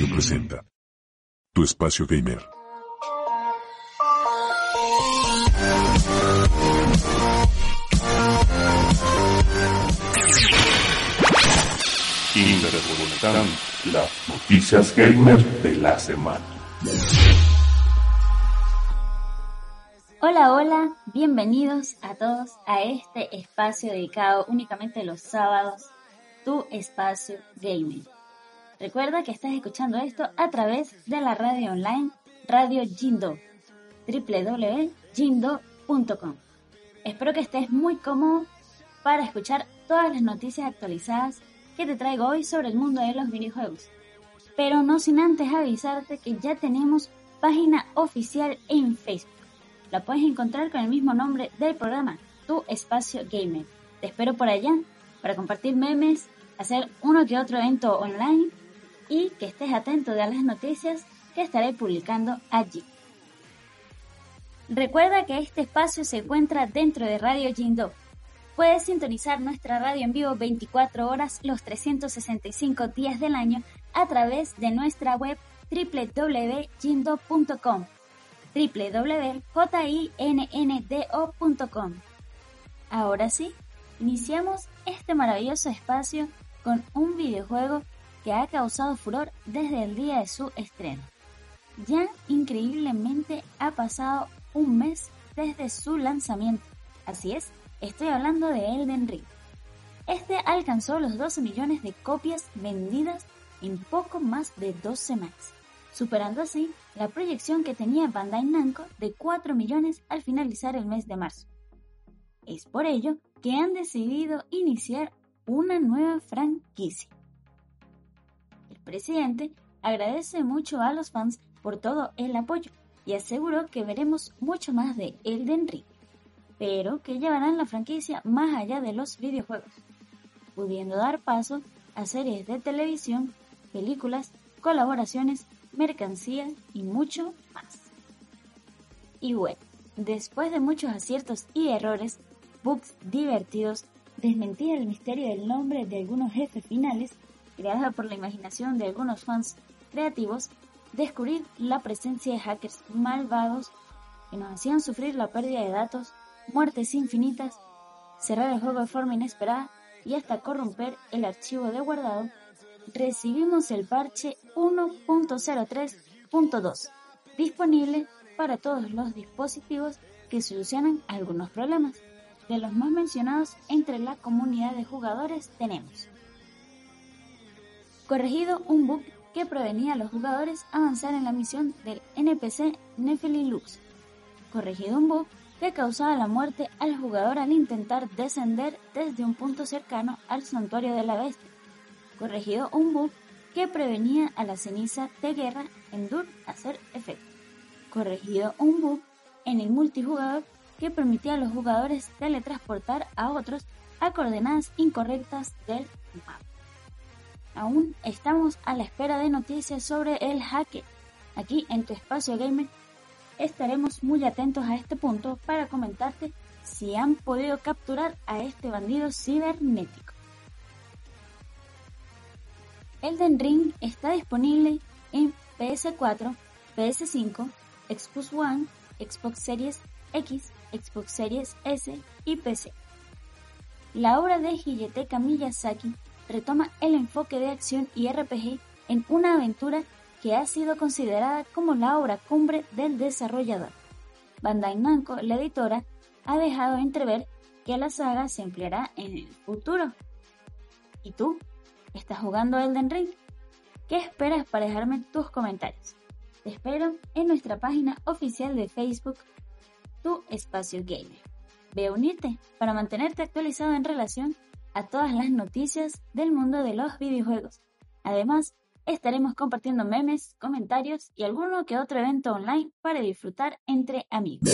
Radio presenta Tu Espacio Gamer. Interpretan las noticias gamer de la semana. Hola, hola, bienvenidos a todos a este espacio dedicado únicamente los sábados, tu espacio gaming. Recuerda que estás escuchando esto a través de la radio online Radio Jindo, www.jindo.com. Espero que estés muy cómodo para escuchar todas las noticias actualizadas que te traigo hoy sobre el mundo de los videojuegos. Pero no sin antes avisarte que ya tenemos página oficial en Facebook la puedes encontrar con el mismo nombre del programa, Tu Espacio Gamer. Te espero por allá para compartir memes, hacer uno que otro evento online y que estés atento de las noticias que estaré publicando allí. Recuerda que este espacio se encuentra dentro de Radio Jindo. Puedes sintonizar nuestra radio en vivo 24 horas los 365 días del año a través de nuestra web www.jindo.com www.jinndo.com. Ahora sí, iniciamos este maravilloso espacio con un videojuego que ha causado furor desde el día de su estreno. Ya increíblemente ha pasado un mes desde su lanzamiento. Así es, estoy hablando de Elden Ring. Este alcanzó los 12 millones de copias vendidas en poco más de dos semanas superando así la proyección que tenía Bandai Namco de 4 millones al finalizar el mes de marzo. Es por ello que han decidido iniciar una nueva franquicia. Presidente agradece mucho a los fans por todo el apoyo y aseguró que veremos mucho más de Elden Ring, pero que llevarán la franquicia más allá de los videojuegos, pudiendo dar paso a series de televisión, películas, colaboraciones mercancía y mucho más. Y bueno, después de muchos aciertos y errores, bugs divertidos, desmentir el misterio del nombre de algunos jefes finales, creada por la imaginación de algunos fans creativos, descubrir la presencia de hackers malvados que nos hacían sufrir la pérdida de datos, muertes infinitas, cerrar el juego de forma inesperada y hasta corromper el archivo de guardado recibimos el parche 1.03.2, disponible para todos los dispositivos que solucionan algunos problemas. De los más mencionados entre la comunidad de jugadores tenemos corregido un bug que prevenía a los jugadores avanzar en la misión del NPC Lux. Corregido un bug que causaba la muerte al jugador al intentar descender desde un punto cercano al santuario de la bestia corregido un bug que prevenía a la ceniza de guerra en Dur hacer efecto. Corregido un bug en el multijugador que permitía a los jugadores teletransportar a otros a coordenadas incorrectas del mapa. Aún estamos a la espera de noticias sobre el hacker. Aquí en tu espacio gamer estaremos muy atentos a este punto para comentarte si han podido capturar a este bandido cibernético. Elden Ring está disponible en PS4, PS5, Xbox One, Xbox Series X, Xbox Series S y PC. La obra de Hidetaka Miyazaki retoma el enfoque de acción y RPG en una aventura que ha sido considerada como la obra cumbre del desarrollador. Bandai Namco, la editora, ha dejado entrever que la saga se empleará en el futuro. ¿Y tú? ¿Estás jugando Elden Ring? ¿Qué esperas para dejarme tus comentarios? Te espero en nuestra página oficial de Facebook, Tu Espacio Gamer. Ve a unirte para mantenerte actualizado en relación a todas las noticias del mundo de los videojuegos. Además, estaremos compartiendo memes, comentarios y alguno que otro evento online para disfrutar entre amigos.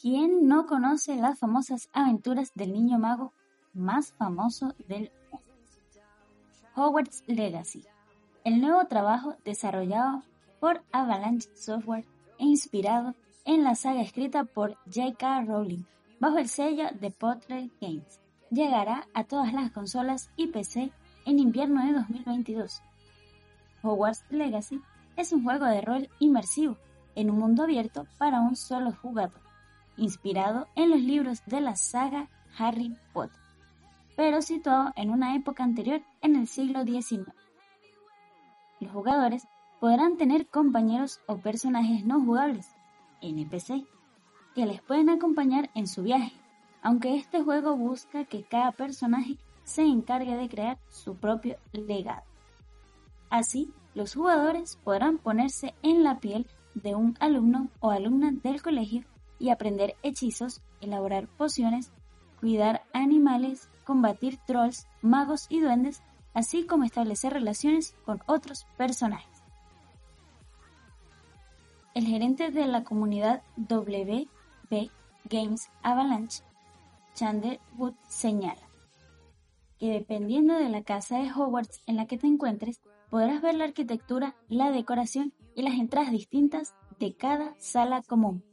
¿Quién no conoce las famosas aventuras del niño mago más famoso del mundo? Hogwarts Legacy, el nuevo trabajo desarrollado por Avalanche Software e inspirado en la saga escrita por J.K. Rowling bajo el sello de Potter Games. Llegará a todas las consolas y PC en invierno de 2022. Hogwarts Legacy es un juego de rol inmersivo en un mundo abierto para un solo jugador, inspirado en los libros de la saga Harry Potter, pero situado en una época anterior en el siglo XIX. Los jugadores podrán tener compañeros o personajes no jugables, NPC, que les pueden acompañar en su viaje, aunque este juego busca que cada personaje se encargue de crear su propio legado. Así, los jugadores podrán ponerse en la piel de un alumno o alumna del colegio y aprender hechizos, elaborar pociones, cuidar animales, combatir trolls, magos y duendes, así como establecer relaciones con otros personajes. El gerente de la comunidad WB Games Avalanche, Chandler Wood, señala que dependiendo de la casa de Hogwarts en la que te encuentres, podrás ver la arquitectura, la decoración y las entradas distintas de cada sala común.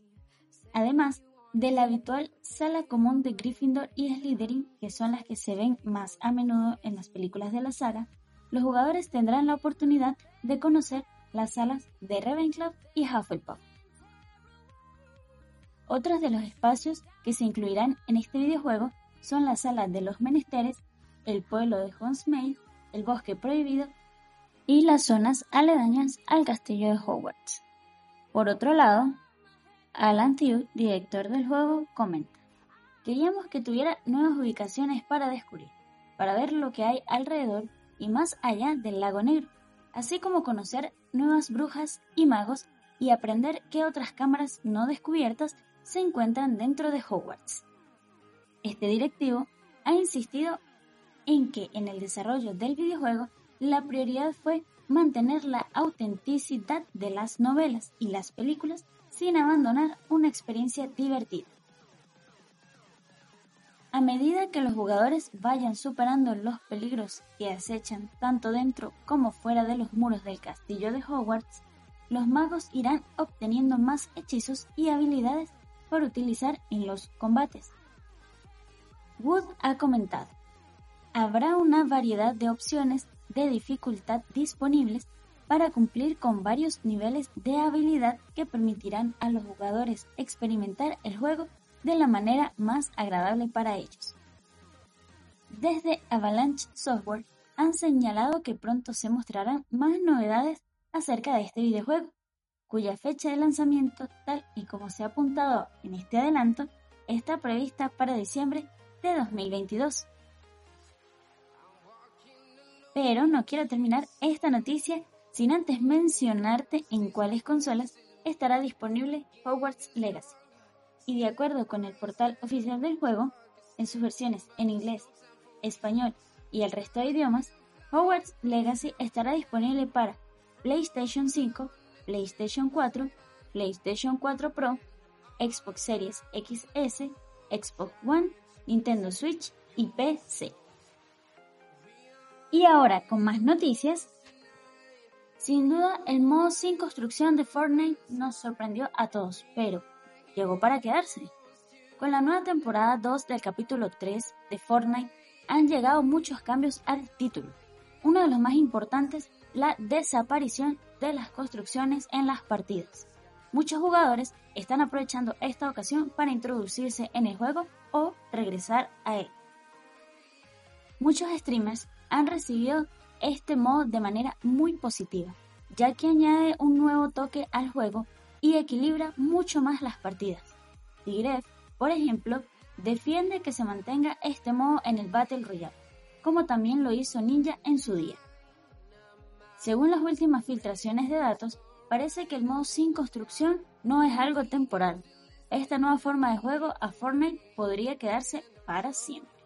Además de la habitual sala común de Gryffindor y Slytherin, que son las que se ven más a menudo en las películas de la saga, los jugadores tendrán la oportunidad de conocer las salas de Ravenclaw y Hufflepuff. Otros de los espacios que se incluirán en este videojuego son las salas de los menesteres, el pueblo de Hogsmeade, el bosque prohibido y las zonas aledañas al castillo de Hogwarts. Por otro lado, Alan Tew, director del juego, comenta, queríamos que tuviera nuevas ubicaciones para descubrir, para ver lo que hay alrededor y más allá del lago negro, así como conocer nuevas brujas y magos y aprender qué otras cámaras no descubiertas se encuentran dentro de Hogwarts. Este directivo ha insistido en que en el desarrollo del videojuego la prioridad fue mantener la autenticidad de las novelas y las películas sin abandonar una experiencia divertida. A medida que los jugadores vayan superando los peligros que acechan tanto dentro como fuera de los muros del castillo de Hogwarts, los magos irán obteniendo más hechizos y habilidades para utilizar en los combates. Wood ha comentado, habrá una variedad de opciones de dificultad disponibles para cumplir con varios niveles de habilidad que permitirán a los jugadores experimentar el juego de la manera más agradable para ellos. Desde Avalanche Software han señalado que pronto se mostrarán más novedades acerca de este videojuego, cuya fecha de lanzamiento, tal y como se ha apuntado en este adelanto, está prevista para diciembre de 2022. Pero no quiero terminar esta noticia sin antes mencionarte en cuáles consolas estará disponible Hogwarts Legacy. Y de acuerdo con el portal oficial del juego, en sus versiones en inglés, español y el resto de idiomas, Hogwarts Legacy estará disponible para PlayStation 5, PlayStation 4, PlayStation 4 Pro, Xbox Series XS, Xbox One, Nintendo Switch y PC. Y ahora con más noticias. Sin duda, el modo sin construcción de Fortnite nos sorprendió a todos, pero llegó para quedarse. Con la nueva temporada 2 del capítulo 3 de Fortnite han llegado muchos cambios al título. Uno de los más importantes, la desaparición de las construcciones en las partidas. Muchos jugadores están aprovechando esta ocasión para introducirse en el juego o regresar a él. Muchos streamers han recibido este modo de manera muy positiva, ya que añade un nuevo toque al juego y equilibra mucho más las partidas. Tigref, por ejemplo, defiende que se mantenga este modo en el Battle Royale, como también lo hizo Ninja en su día. Según las últimas filtraciones de datos, parece que el modo sin construcción no es algo temporal. Esta nueva forma de juego a Fortnite podría quedarse para siempre.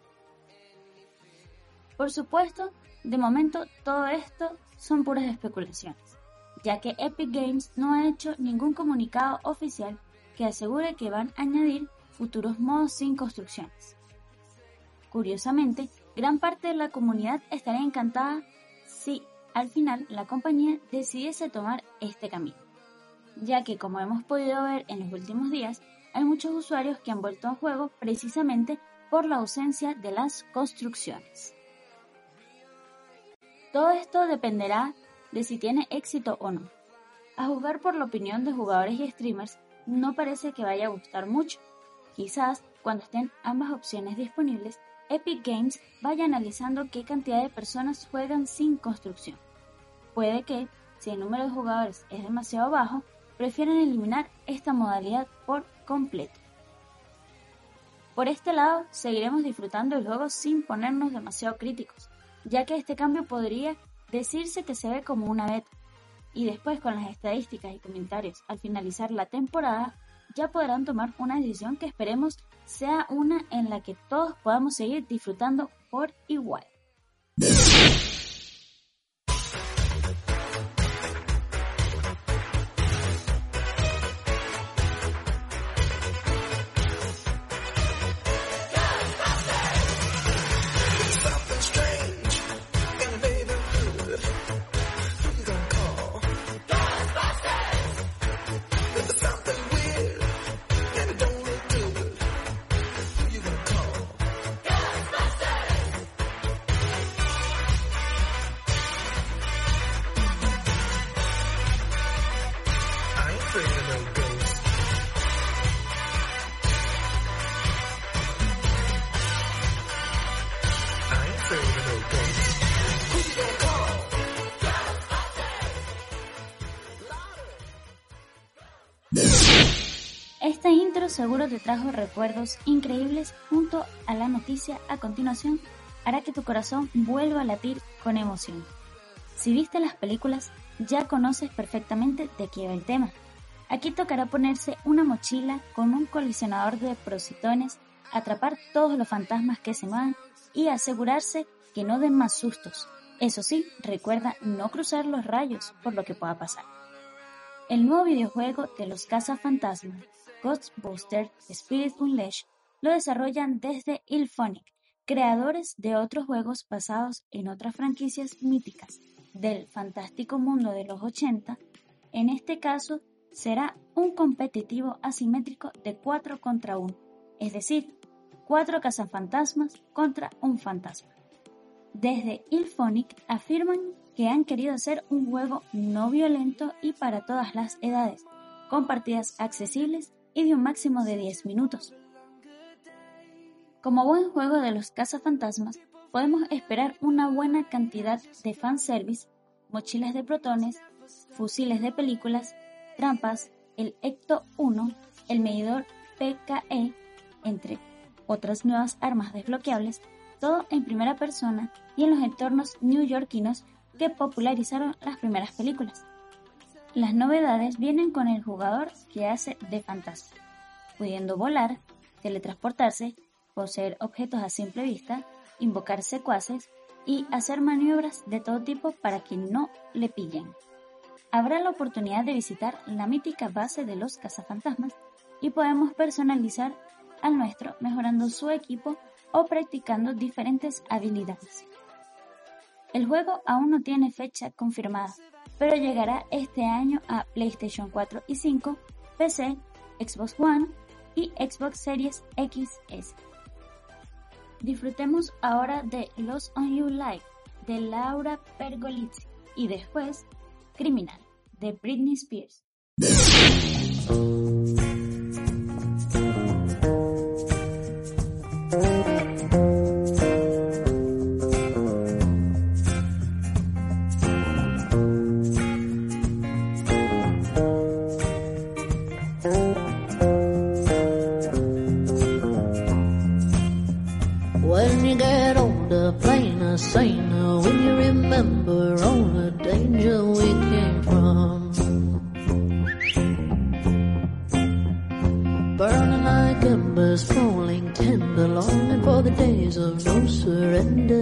Por supuesto, de momento todo esto son puras especulaciones, ya que Epic Games no ha hecho ningún comunicado oficial que asegure que van a añadir futuros modos sin construcciones. Curiosamente, gran parte de la comunidad estaría encantada si al final la compañía decidiese tomar este camino, ya que como hemos podido ver en los últimos días, hay muchos usuarios que han vuelto a juego precisamente por la ausencia de las construcciones. Todo esto dependerá de si tiene éxito o no. A jugar por la opinión de jugadores y streamers, no parece que vaya a gustar mucho. Quizás cuando estén ambas opciones disponibles, Epic Games vaya analizando qué cantidad de personas juegan sin construcción. Puede que, si el número de jugadores es demasiado bajo, prefieran eliminar esta modalidad por completo. Por este lado, seguiremos disfrutando el juego sin ponernos demasiado críticos, ya que este cambio podría decirse que se ve como una beta, y después con las estadísticas y comentarios al finalizar la temporada, ya podrán tomar una decisión que esperemos sea una en la que todos podamos seguir disfrutando por igual. Seguro te trajo recuerdos increíbles junto a la noticia a continuación hará que tu corazón vuelva a latir con emoción. Si viste las películas, ya conoces perfectamente de qué va el tema. Aquí tocará ponerse una mochila con un colisionador de prositones, atrapar todos los fantasmas que se muevan y asegurarse que no den más sustos. Eso sí, recuerda no cruzar los rayos por lo que pueda pasar. El nuevo videojuego de los cazafantasmas, Ghostbusters Spirit Unleashed, lo desarrollan desde Ilphonic, creadores de otros juegos basados en otras franquicias míticas del fantástico mundo de los 80. En este caso, será un competitivo asimétrico de 4 contra 1, es decir, 4 cazafantasmas contra un fantasma. Desde Ilphonic afirman que han querido hacer un juego no violento y para todas las edades, con partidas accesibles y de un máximo de 10 minutos. Como buen juego de los cazafantasmas, podemos esperar una buena cantidad de fanservice, mochilas de protones, fusiles de películas, trampas, el Ecto 1, el medidor PKE, entre otras nuevas armas desbloqueables, todo en primera persona y en los entornos newyorkinos que popularizaron las primeras películas. Las novedades vienen con el jugador que hace de fantasma, pudiendo volar, teletransportarse, poseer objetos a simple vista, invocar secuaces y hacer maniobras de todo tipo para que no le pillen. Habrá la oportunidad de visitar la mítica base de los cazafantasmas y podemos personalizar al nuestro mejorando su equipo o practicando diferentes habilidades. El juego aún no tiene fecha confirmada, pero llegará este año a PlayStation 4 y 5, PC, Xbox One y Xbox Series XS. Disfrutemos ahora de Los on You Live de Laura Pergolizzi y después Criminal de Britney Spears. The danger we came from. Burning like embers, falling tender, longing for the days of no surrender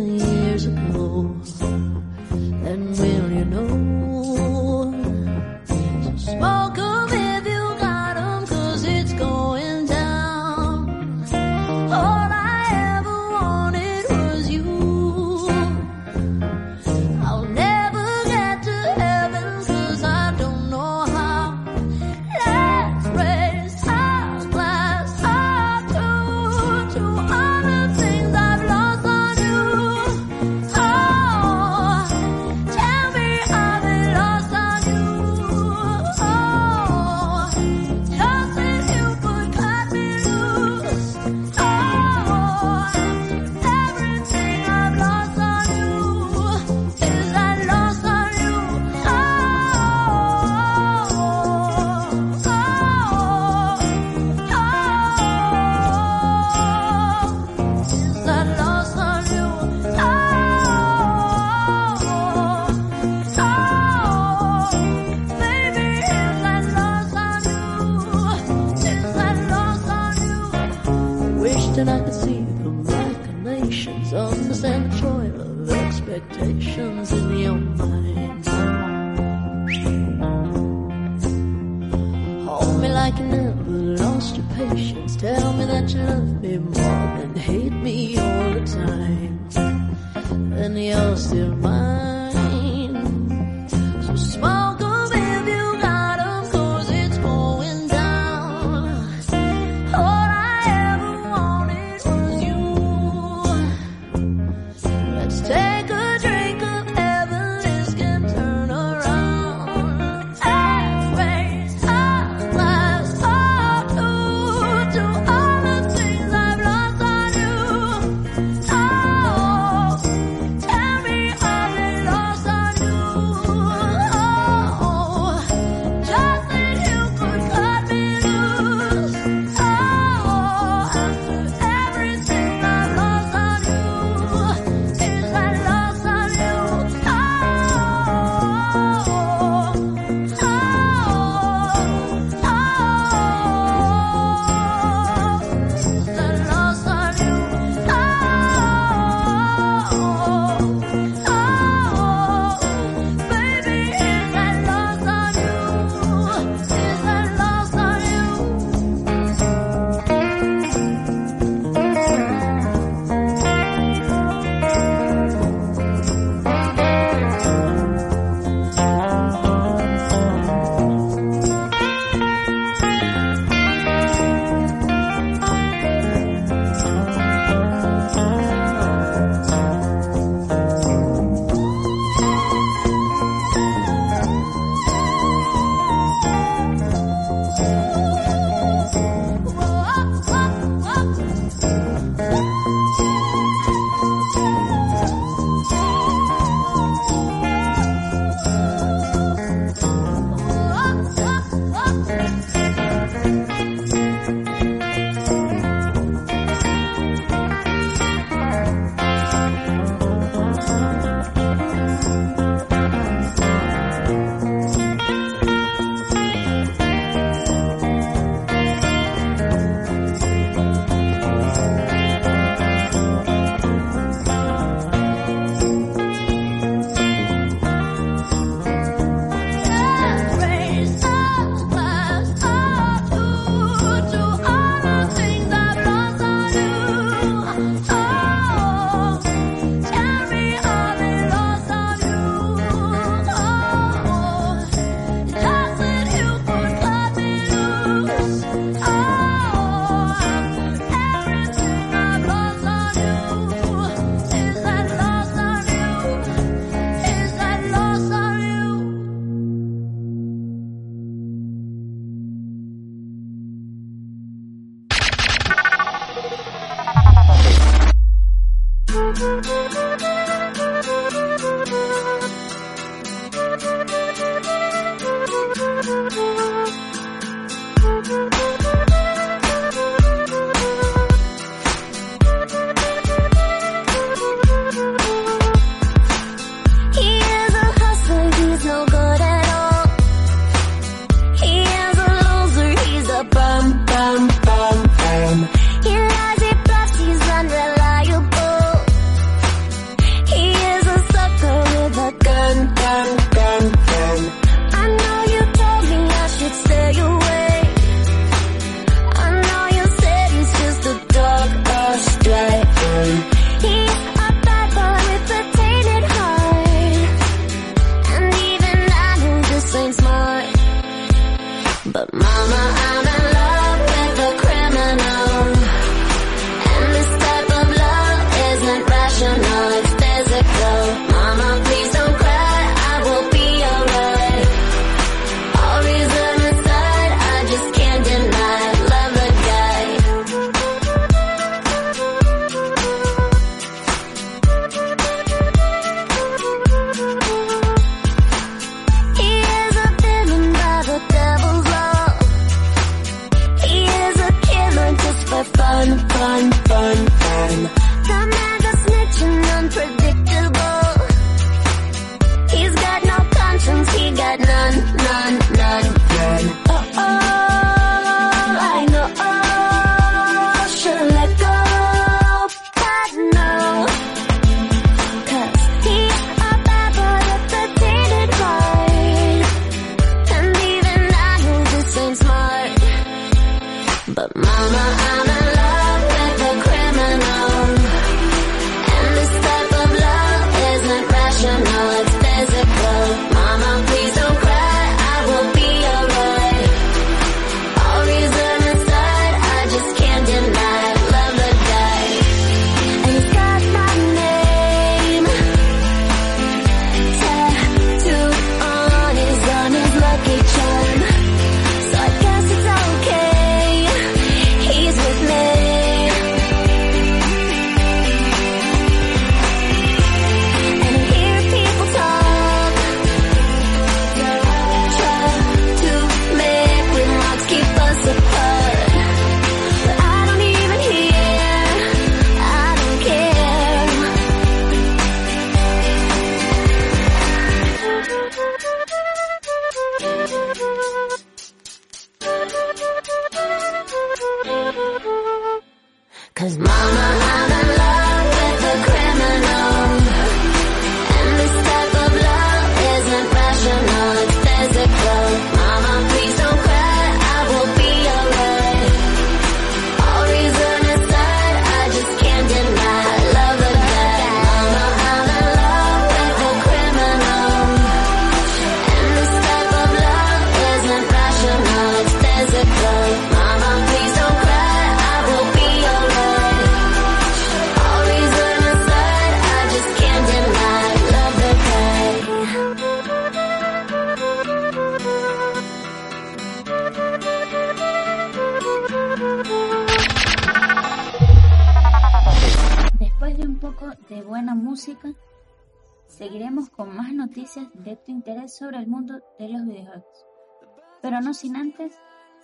No sin antes,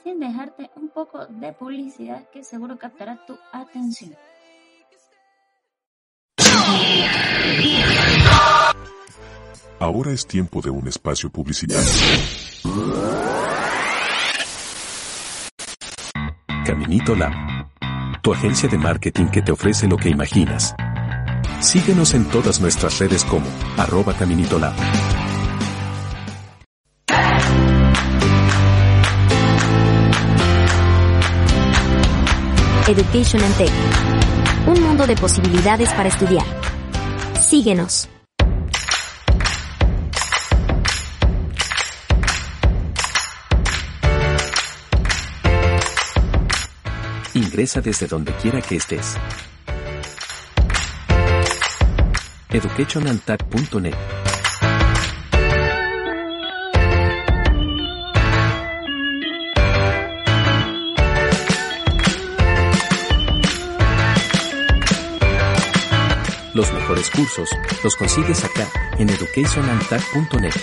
sin dejarte un poco de publicidad que seguro captará tu atención. Ahora es tiempo de un espacio publicitario. Caminito Lab. Tu agencia de marketing que te ofrece lo que imaginas. Síguenos en todas nuestras redes como arroba Caminito Lab. Education and Tech. Un mundo de posibilidades para estudiar. Síguenos. Ingresa desde donde quiera que estés. educationandtech.net Los mejores cursos los consigues acá en educationandtech.net.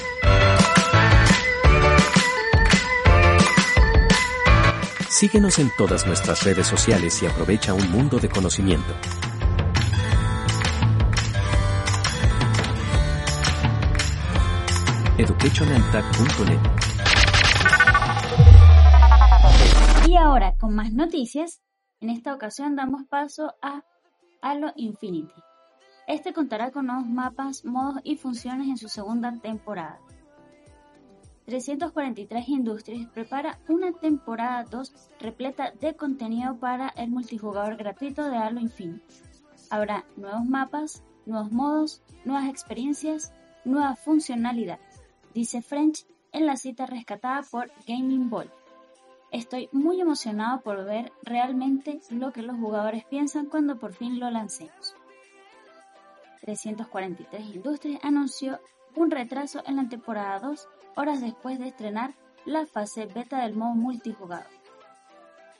Síguenos en todas nuestras redes sociales y aprovecha un mundo de conocimiento. educationandtech.net Y ahora, con más noticias, en esta ocasión damos paso a Halo Infinity. Este contará con nuevos mapas, modos y funciones en su segunda temporada. 343 Industries prepara una temporada 2 repleta de contenido para el multijugador gratuito de Halo Infinite. Habrá nuevos mapas, nuevos modos, nuevas experiencias, nueva funcionalidad, dice French en la cita rescatada por Gaming Ball. Estoy muy emocionado por ver realmente lo que los jugadores piensan cuando por fin lo lancemos. 343 Industries anunció un retraso en la temporada 2 horas después de estrenar la fase beta del modo multijugador.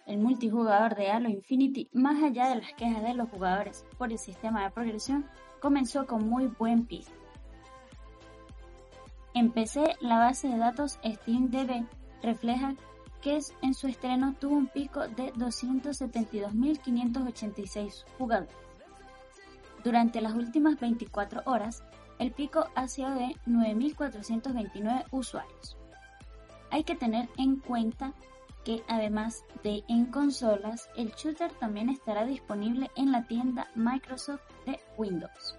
El multijugador de Halo Infinity, más allá de las quejas de los jugadores por el sistema de progresión, comenzó con muy buen pie. En PC, la base de datos SteamDB refleja que en su estreno tuvo un pico de 272.586 jugadores. Durante las últimas 24 horas, el pico ha sido de 9.429 usuarios. Hay que tener en cuenta que además de en consolas, el shooter también estará disponible en la tienda Microsoft de Windows.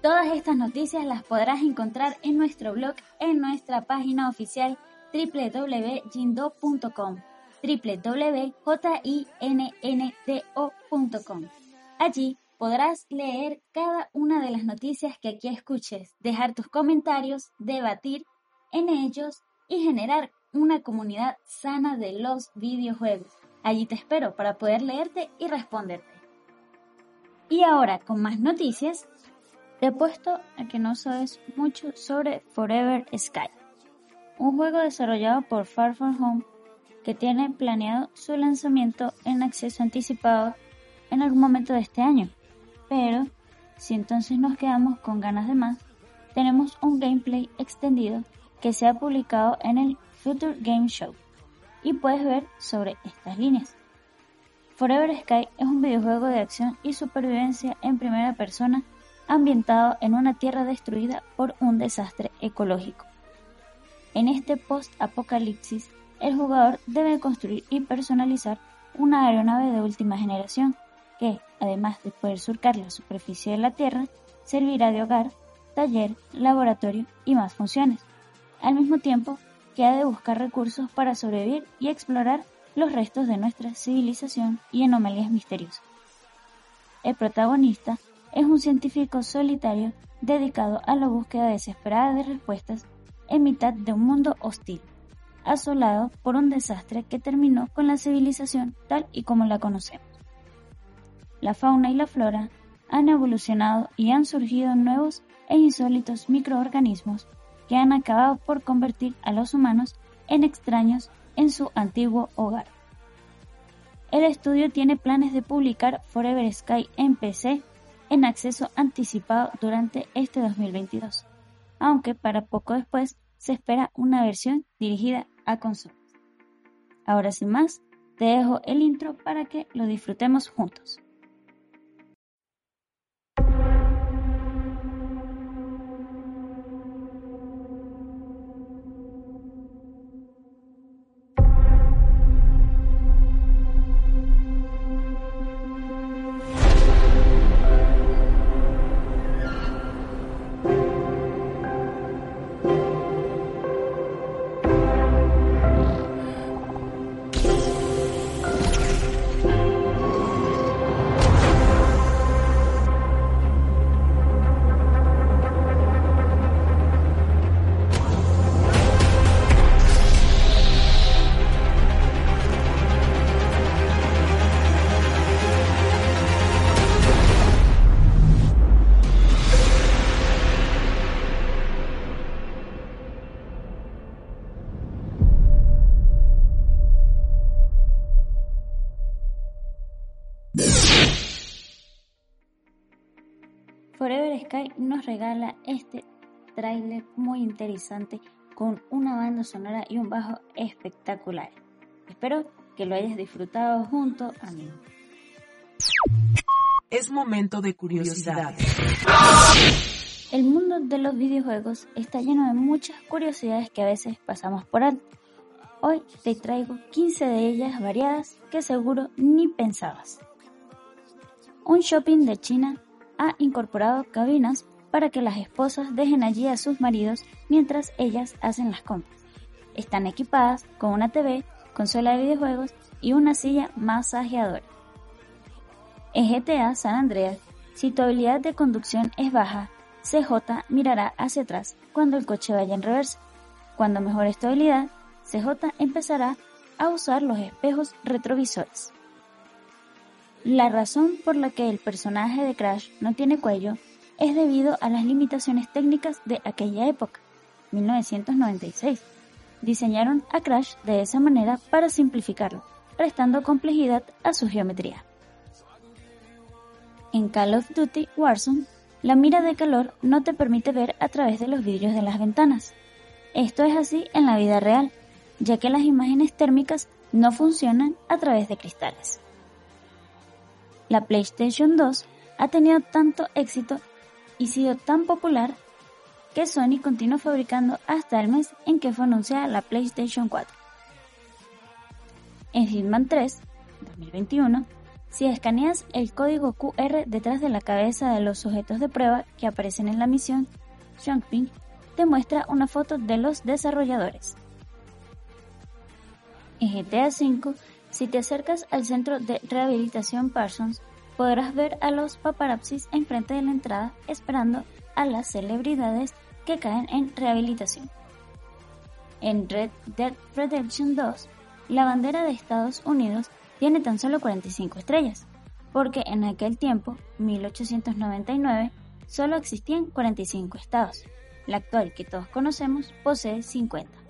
Todas estas noticias las podrás encontrar en nuestro blog en nuestra página oficial www.jindo.com. www.jinndo.com. Allí podrás leer cada una de las noticias que aquí escuches, dejar tus comentarios, debatir en ellos y generar una comunidad sana de los videojuegos. Allí te espero para poder leerte y responderte. Y ahora, con más noticias, te apuesto a que no sabes mucho sobre Forever Sky, un juego desarrollado por Far From Home que tiene planeado su lanzamiento en acceso anticipado en algún momento de este año. Pero, si entonces nos quedamos con ganas de más, tenemos un gameplay extendido que se ha publicado en el Future Game Show y puedes ver sobre estas líneas. Forever Sky es un videojuego de acción y supervivencia en primera persona ambientado en una tierra destruida por un desastre ecológico. En este post-apocalipsis, el jugador debe construir y personalizar una aeronave de última generación que, además de poder surcar la superficie de la Tierra, servirá de hogar, taller, laboratorio y más funciones, al mismo tiempo que ha de buscar recursos para sobrevivir y explorar los restos de nuestra civilización y anomalías misteriosas. El protagonista es un científico solitario dedicado a la búsqueda desesperada de respuestas en mitad de un mundo hostil, asolado por un desastre que terminó con la civilización tal y como la conocemos. La fauna y la flora han evolucionado y han surgido nuevos e insólitos microorganismos que han acabado por convertir a los humanos en extraños en su antiguo hogar. El estudio tiene planes de publicar Forever Sky en PC en acceso anticipado durante este 2022, aunque para poco después se espera una versión dirigida a consolas. Ahora sin más, te dejo el intro para que lo disfrutemos juntos. Sky nos regala este tráiler muy interesante con una banda sonora y un bajo espectacular. Espero que lo hayas disfrutado junto a mí. Es momento de curiosidad. El mundo de los videojuegos está lleno de muchas curiosidades que a veces pasamos por alto. Hoy te traigo 15 de ellas variadas que seguro ni pensabas. Un shopping de China ha incorporado cabinas para que las esposas dejen allí a sus maridos mientras ellas hacen las compras. Están equipadas con una TV, consola de videojuegos y una silla masajeadora. En GTA San Andreas, si tu habilidad de conducción es baja, CJ mirará hacia atrás cuando el coche vaya en reversa. Cuando mejore tu habilidad, CJ empezará a usar los espejos retrovisores. La razón por la que el personaje de Crash no tiene cuello es debido a las limitaciones técnicas de aquella época, 1996. Diseñaron a Crash de esa manera para simplificarlo, restando complejidad a su geometría. En Call of Duty Warzone, la mira de calor no te permite ver a través de los vidrios de las ventanas. Esto es así en la vida real, ya que las imágenes térmicas no funcionan a través de cristales. La PlayStation 2 ha tenido tanto éxito y sido tan popular que Sony continuó fabricando hasta el mes en que fue anunciada la PlayStation 4. En Hitman 3, 2021, si escaneas el código QR detrás de la cabeza de los sujetos de prueba que aparecen en la misión, Xiangping te muestra una foto de los desarrolladores. En GTA V, si te acercas al centro de rehabilitación Parsons, podrás ver a los paparazzis enfrente de la entrada esperando a las celebridades que caen en rehabilitación. En Red Dead Redemption 2, la bandera de Estados Unidos tiene tan solo 45 estrellas, porque en aquel tiempo, 1899, solo existían 45 estados. La actual que todos conocemos posee 50.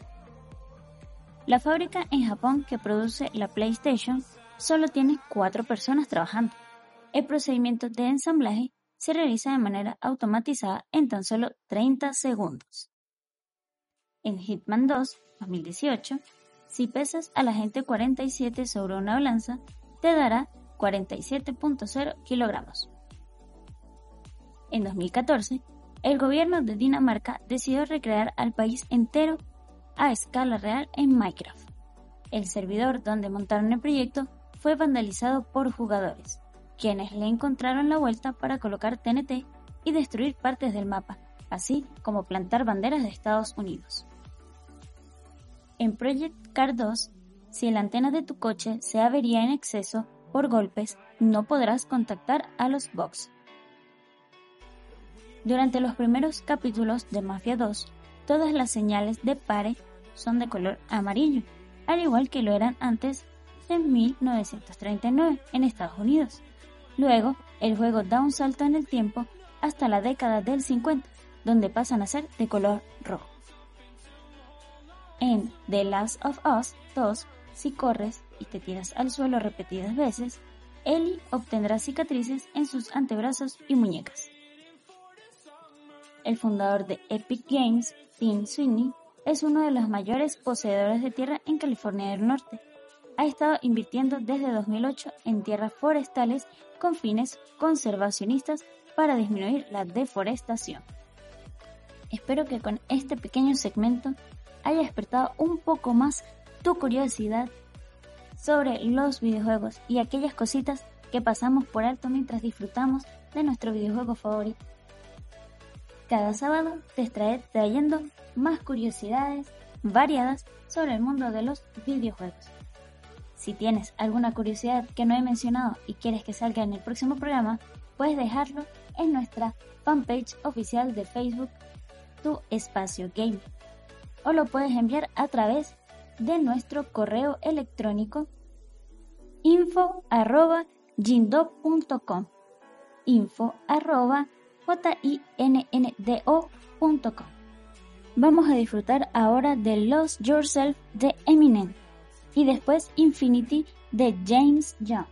La fábrica en Japón que produce la PlayStation solo tiene 4 personas trabajando. El procedimiento de ensamblaje se realiza de manera automatizada en tan solo 30 segundos. En Hitman 2, 2018, si pesas a la gente 47 sobre una balanza, te dará 47.0 kilogramos. En 2014, el gobierno de Dinamarca decidió recrear al país entero a escala real en Minecraft. El servidor donde montaron el proyecto fue vandalizado por jugadores, quienes le encontraron la vuelta para colocar TNT y destruir partes del mapa, así como plantar banderas de Estados Unidos. En Project Car 2, si la antena de tu coche se avería en exceso por golpes, no podrás contactar a los box. Durante los primeros capítulos de Mafia 2, todas las señales de pare son de color amarillo, al igual que lo eran antes en 1939 en Estados Unidos. Luego, el juego da un salto en el tiempo hasta la década del 50, donde pasan a ser de color rojo. En The Last of Us 2, si corres y te tiras al suelo repetidas veces, Ellie obtendrá cicatrices en sus antebrazos y muñecas. El fundador de Epic Games, Tim Sweeney, es uno de los mayores poseedores de tierra en California del Norte. Ha estado invirtiendo desde 2008 en tierras forestales con fines conservacionistas para disminuir la deforestación. Espero que con este pequeño segmento haya despertado un poco más tu curiosidad sobre los videojuegos y aquellas cositas que pasamos por alto mientras disfrutamos de nuestro videojuego favorito. Cada sábado te estaré trayendo más curiosidades variadas sobre el mundo de los videojuegos. Si tienes alguna curiosidad que no he mencionado y quieres que salga en el próximo programa, puedes dejarlo en nuestra fanpage oficial de Facebook, Tu Espacio Game o lo puedes enviar a través de nuestro correo electrónico info arroba info Vamos a disfrutar ahora de Lost Yourself de Eminem y después Infinity de James Young.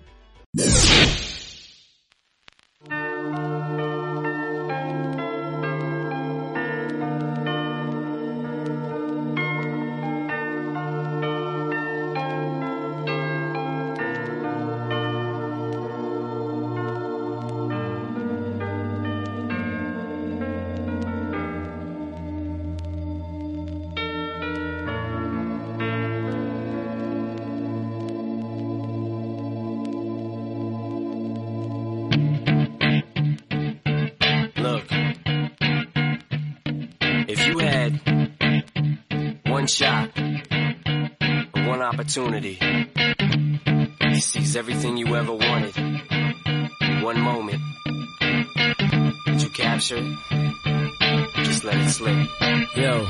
Opportunity to seize everything you ever wanted, one moment, did you capture it? Just let it slip. Yo.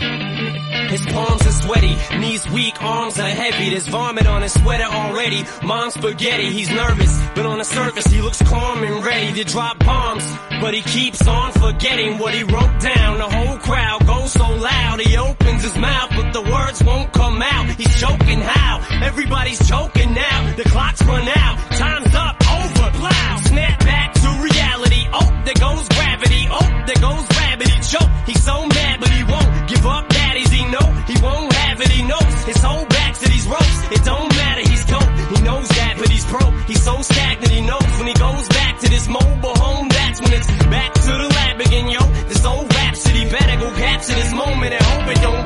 His palms are sweaty, knees weak, arms are heavy. There's vomit on his sweater already. Mom's spaghetti, he's nervous, but on the surface he looks calm and ready to drop bombs. But he keeps on forgetting what he wrote down. The whole crowd goes so loud, he opens his mouth, but the words won't come out. He's choking how? Everybody's choking now. The clock's run out, time's up, over, plow. Snap back to reality. Oh, there goes gravity. Oh, there goes gravity. Choke. He's so mad, but he won't give up. Daddies, he know he won't have it. He knows his whole back to these ropes. It don't matter. He's dope. He knows that, but he's broke. He's so stagnant. He knows when he goes back to this mobile capture this moment and hope it don't.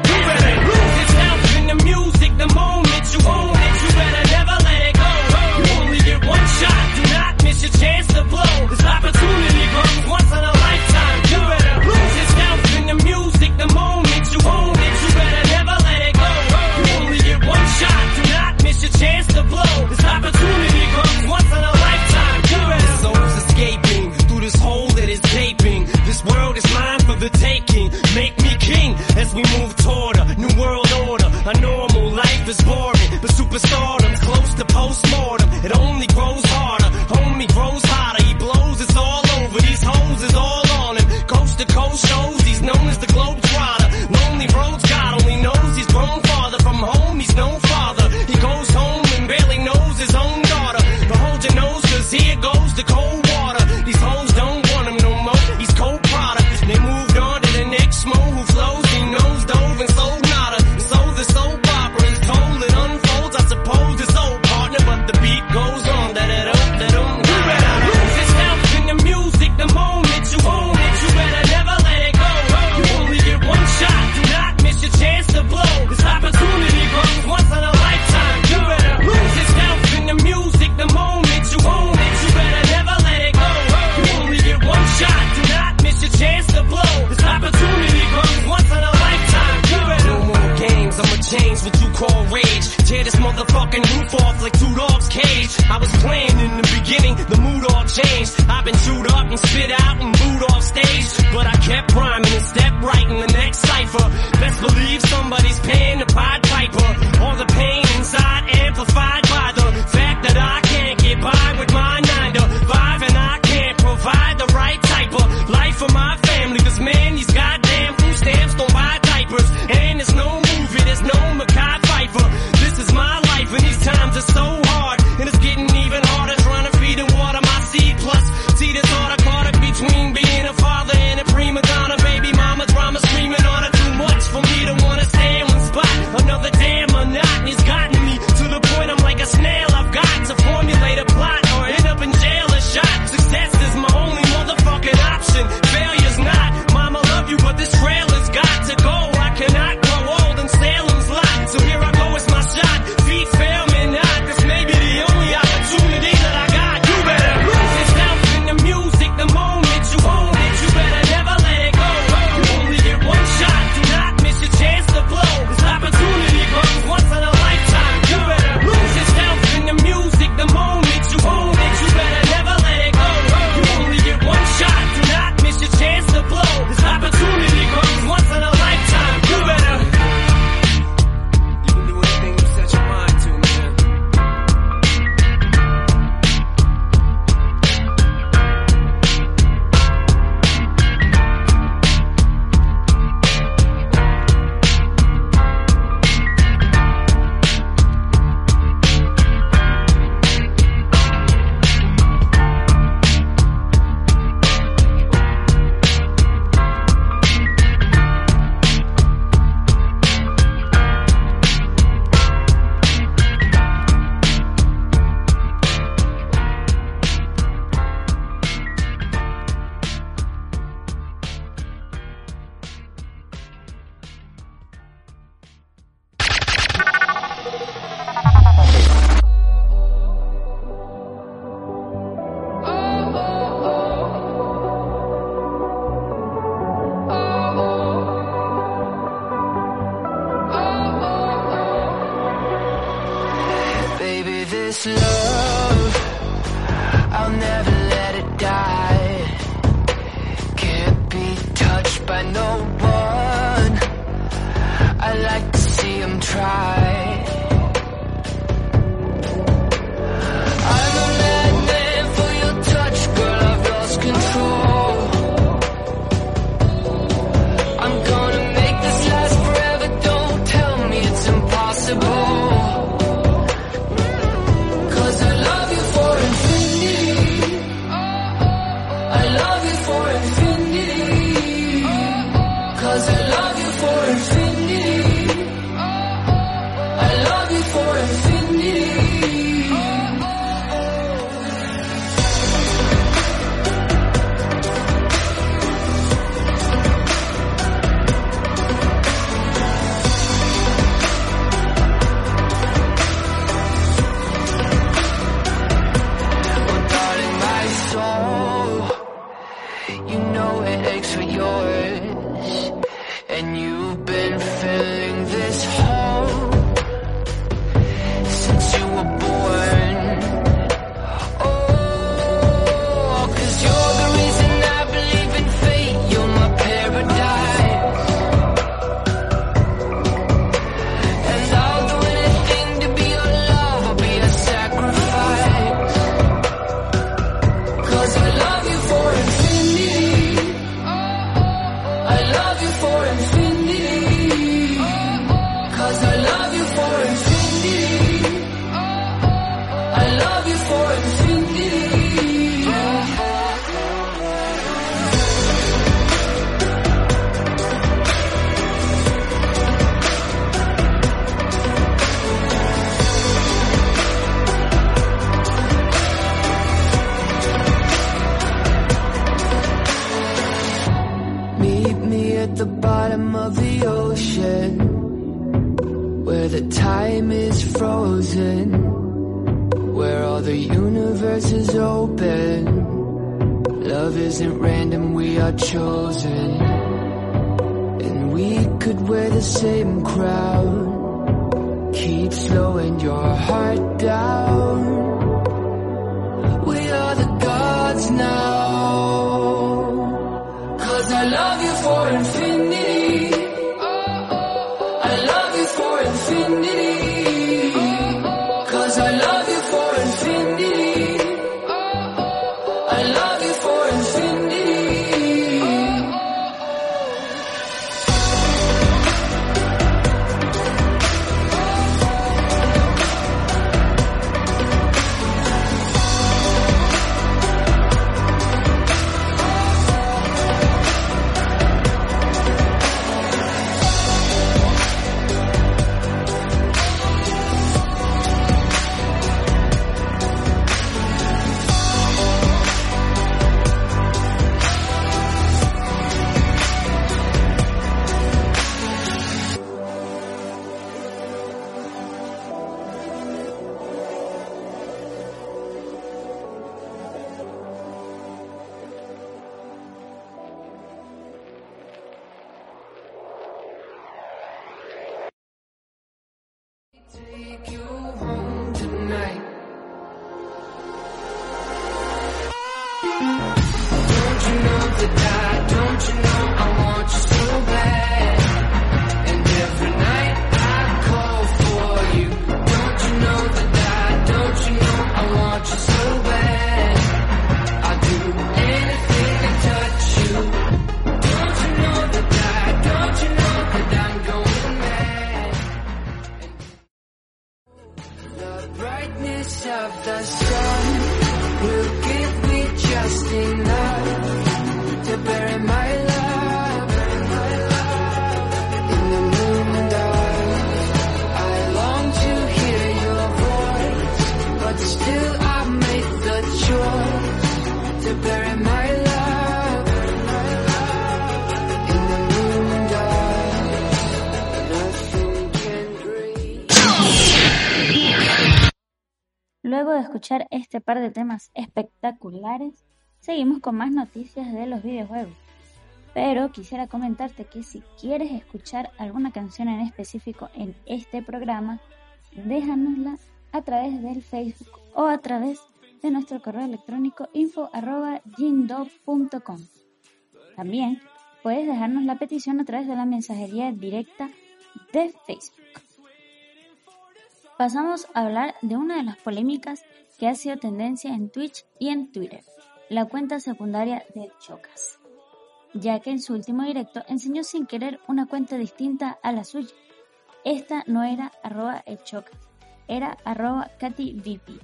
we move toward could wear the same crown. Keep slowing your heart down. We are the gods now. Cause I love you for infinity. Brightness of the sun will give me just enough Luego de escuchar este par de temas espectaculares, seguimos con más noticias de los videojuegos. Pero quisiera comentarte que si quieres escuchar alguna canción en específico en este programa, déjanosla a través del Facebook o a través de nuestro correo electrónico info.gindog.com. También puedes dejarnos la petición a través de la mensajería directa de Facebook. Pasamos a hablar de una de las polémicas que ha sido tendencia en Twitch y en Twitter, la cuenta secundaria de Chocas, ya que en su último directo enseñó sin querer una cuenta distinta a la suya. Esta no era arroba el Chocas, era arroba KatyVP.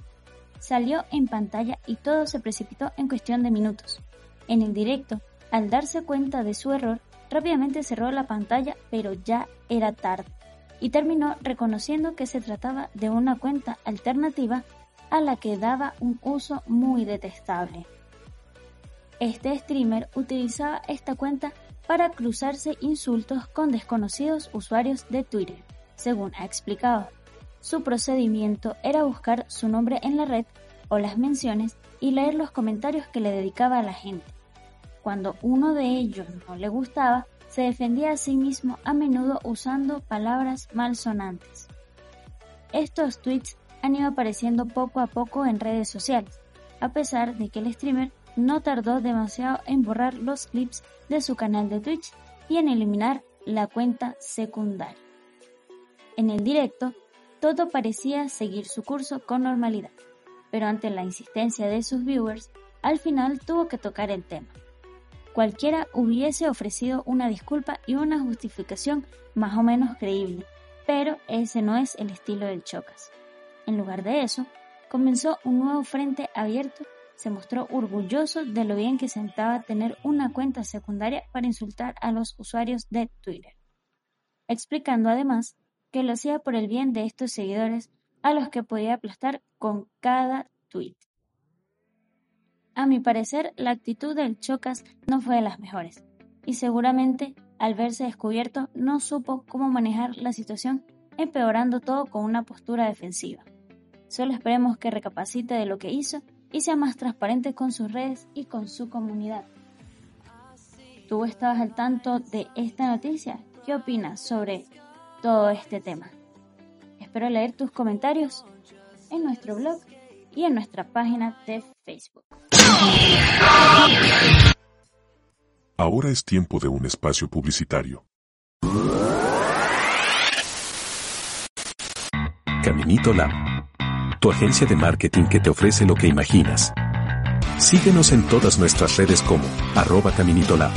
Salió en pantalla y todo se precipitó en cuestión de minutos. En el directo, al darse cuenta de su error, rápidamente cerró la pantalla, pero ya era tarde y terminó reconociendo que se trataba de una cuenta alternativa a la que daba un uso muy detestable. Este streamer utilizaba esta cuenta para cruzarse insultos con desconocidos usuarios de Twitter, según ha explicado. Su procedimiento era buscar su nombre en la red o las menciones y leer los comentarios que le dedicaba a la gente. Cuando uno de ellos no le gustaba, se defendía a sí mismo a menudo usando palabras malsonantes. Estos tweets han ido apareciendo poco a poco en redes sociales, a pesar de que el streamer no tardó demasiado en borrar los clips de su canal de Twitch y en eliminar la cuenta secundaria. En el directo, todo parecía seguir su curso con normalidad, pero ante la insistencia de sus viewers, al final tuvo que tocar el tema. Cualquiera hubiese ofrecido una disculpa y una justificación más o menos creíble, pero ese no es el estilo del Chocas. En lugar de eso, comenzó un nuevo frente abierto, se mostró orgulloso de lo bien que sentaba tener una cuenta secundaria para insultar a los usuarios de Twitter, explicando además que lo hacía por el bien de estos seguidores a los que podía aplastar con cada tweet. A mi parecer, la actitud del Chocas no fue de las mejores, y seguramente al verse descubierto, no supo cómo manejar la situación, empeorando todo con una postura defensiva. Solo esperemos que recapacite de lo que hizo y sea más transparente con sus redes y con su comunidad. ¿Tú estabas al tanto de esta noticia? ¿Qué opinas sobre todo este tema? Espero leer tus comentarios en nuestro blog y en nuestra página de Facebook. Ahora es tiempo de un espacio publicitario. Caminito Lab. Tu agencia de marketing que te ofrece lo que imaginas. Síguenos en todas nuestras redes como arroba Caminito Lab.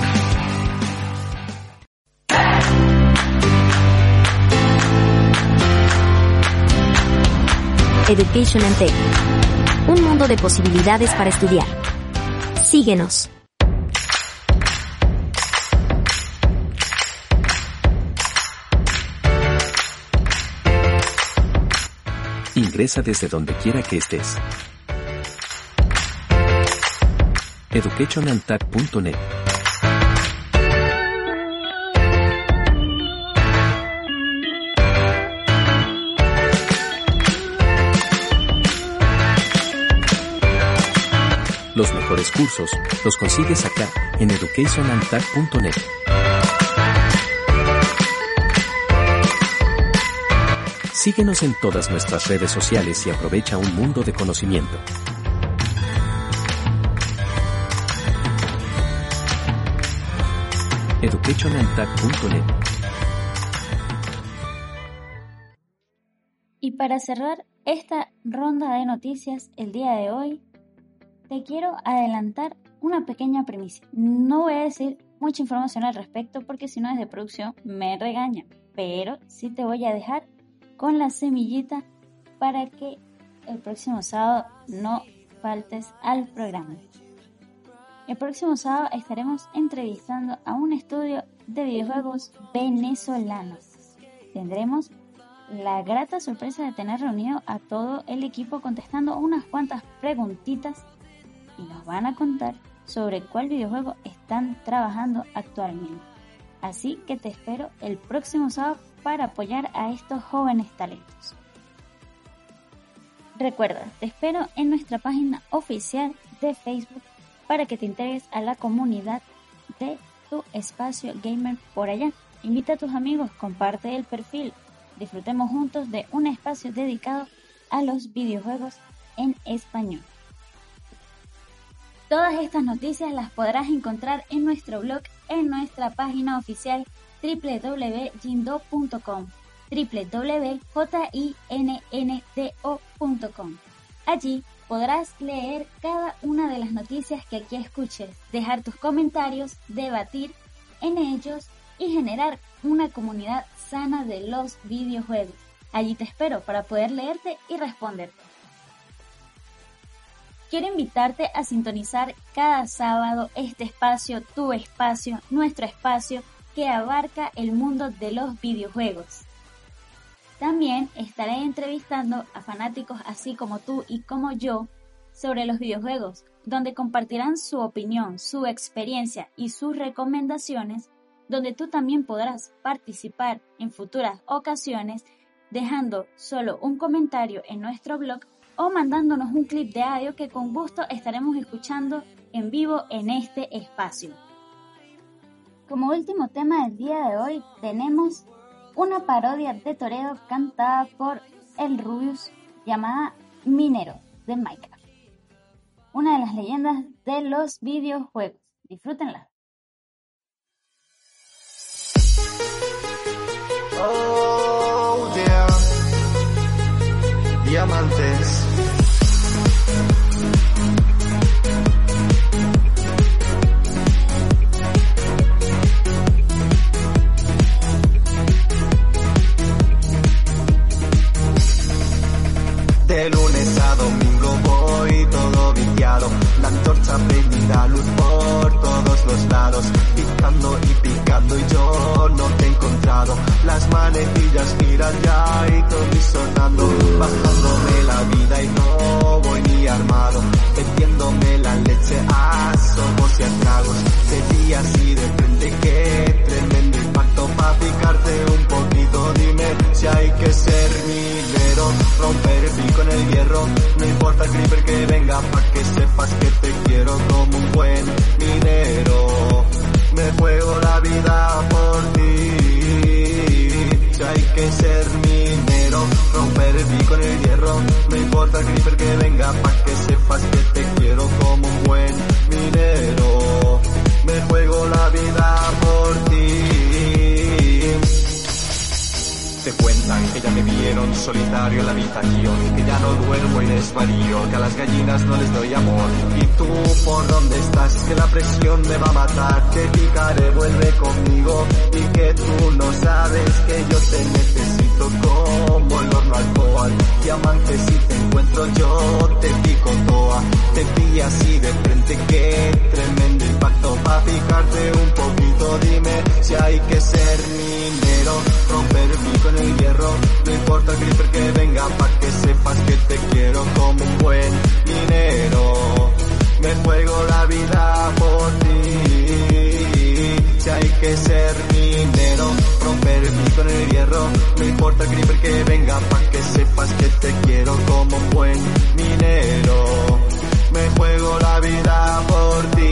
Education and Tech. Un mundo de posibilidades para estudiar. Síguenos. Ingresa desde donde quiera que estés. educationandtech.net Los mejores cursos los consigues acá en educationandtech.net. Síguenos en todas nuestras redes sociales y aprovecha un mundo de conocimiento. educationandtech.net Y para cerrar esta ronda de noticias el día de hoy, te quiero adelantar una pequeña premisa. No voy a decir mucha información al respecto porque si no es de producción me regaña, pero sí te voy a dejar con la semillita para que el próximo sábado no faltes al programa. El próximo sábado estaremos entrevistando a un estudio de videojuegos venezolano. Tendremos la grata sorpresa de tener reunido a todo el equipo contestando unas cuantas preguntitas y nos van a contar sobre cuál videojuego están trabajando actualmente. Así que te espero el próximo sábado para apoyar a estos jóvenes talentos. Recuerda, te espero en nuestra página oficial de Facebook para que te integres a la comunidad de tu espacio gamer por allá. Invita a tus amigos, comparte el perfil, disfrutemos juntos de un espacio dedicado a los videojuegos en español. Todas estas noticias las podrás encontrar en nuestro blog en nuestra página oficial www.jindo.com www.jinnto.com Allí podrás leer cada una de las noticias que aquí escuches, dejar tus comentarios, debatir en ellos y generar una comunidad sana de los videojuegos. Allí te espero para poder leerte y responderte. Quiero invitarte a sintonizar cada sábado este espacio, tu espacio, nuestro espacio, que abarca el mundo de los videojuegos. También estaré entrevistando a fanáticos así como tú y como yo sobre los videojuegos, donde compartirán su opinión, su experiencia y sus recomendaciones, donde tú también podrás participar en futuras ocasiones dejando solo un comentario en nuestro blog o mandándonos un clip de audio que con gusto estaremos escuchando en vivo en este espacio. Como último tema del día de hoy tenemos una parodia de Toredo cantada por el Rubius llamada Minero de Minecraft. Una de las leyendas de los videojuegos. Disfrútenla. Oh. Diamantes. Quiero como un buen minero. Me juego la vida por ti.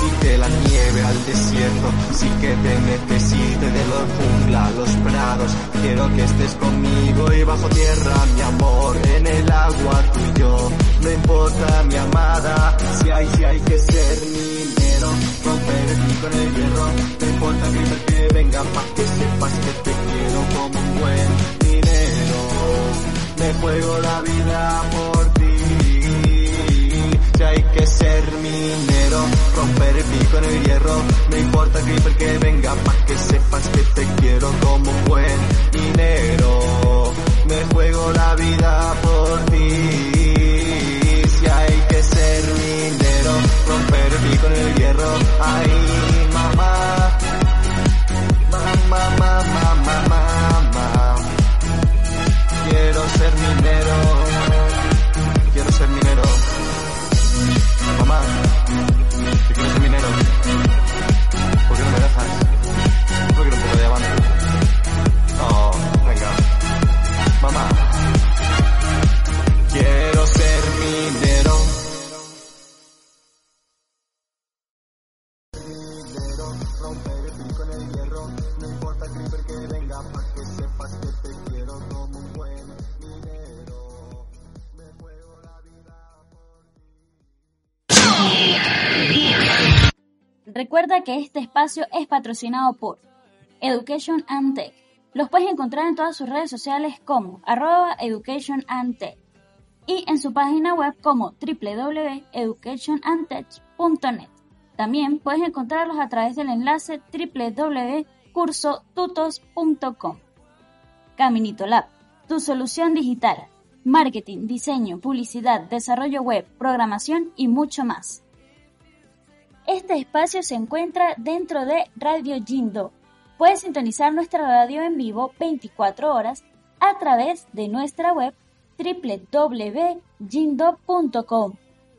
Quite la nieve al desierto, sí que te necesite Quiero que estés conmigo y bajo tierra, mi amor, en el agua tú y yo. No importa mi amada, si hay, si hay que ser minero, romper el pico en el hierro. No importa grito que venga pa' que sepas que te quiero como un buen minero. Me juego la vida por ti. Si hay que ser minero, romper el pico en el hierro, no importa el creeper que venga, pa' que sepas que te quiero como buen minero. Me juego la vida por ti. Si hay que ser minero, romper el pico en el hierro, ay mamá, mamá, mamá, mamá, mamá. Quiero ser minero, Recuerda que este espacio es patrocinado por Education and Tech. Los puedes encontrar en todas sus redes sociales como arroba Education and Tech y en su página web como www.educationandtech.net. También puedes encontrarlos a través del enlace www.cursotutos.com. Caminito Lab, tu solución digital, marketing, diseño, publicidad, desarrollo web, programación y mucho más. Este espacio se encuentra dentro de Radio Jindo. Puedes sintonizar nuestra radio en vivo 24 horas a través de nuestra web www.jindo.com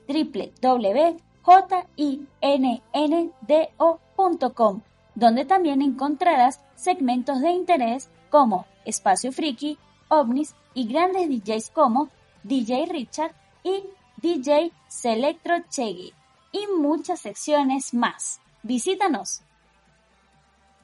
www.jindo.com donde también encontrarás segmentos de interés como Espacio Friki, OVNIs y grandes DJs como DJ Richard y DJ Selectro Chegui y muchas secciones más. Visítanos.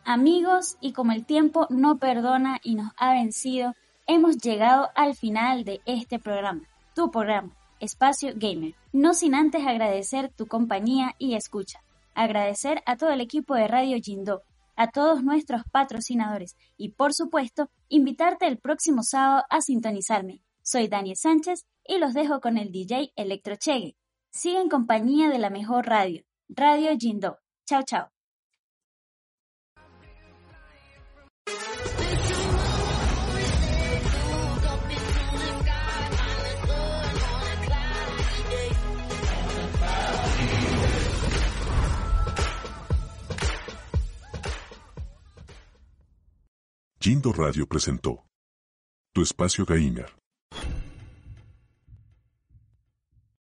Amigos, y como el tiempo no perdona y nos ha vencido, hemos llegado al final de este programa, tu programa, Espacio Gamer. No sin antes agradecer tu compañía y escucha. Agradecer a todo el equipo de Radio Jindo, a todos nuestros patrocinadores y por supuesto, invitarte el próximo sábado a sintonizarme. Soy Daniel Sánchez y los dejo con el DJ Electro Chegue. Sigue en compañía de la mejor radio, Radio Jindo. Chao, chao. Jindo Radio presentó Tu Espacio Gamer.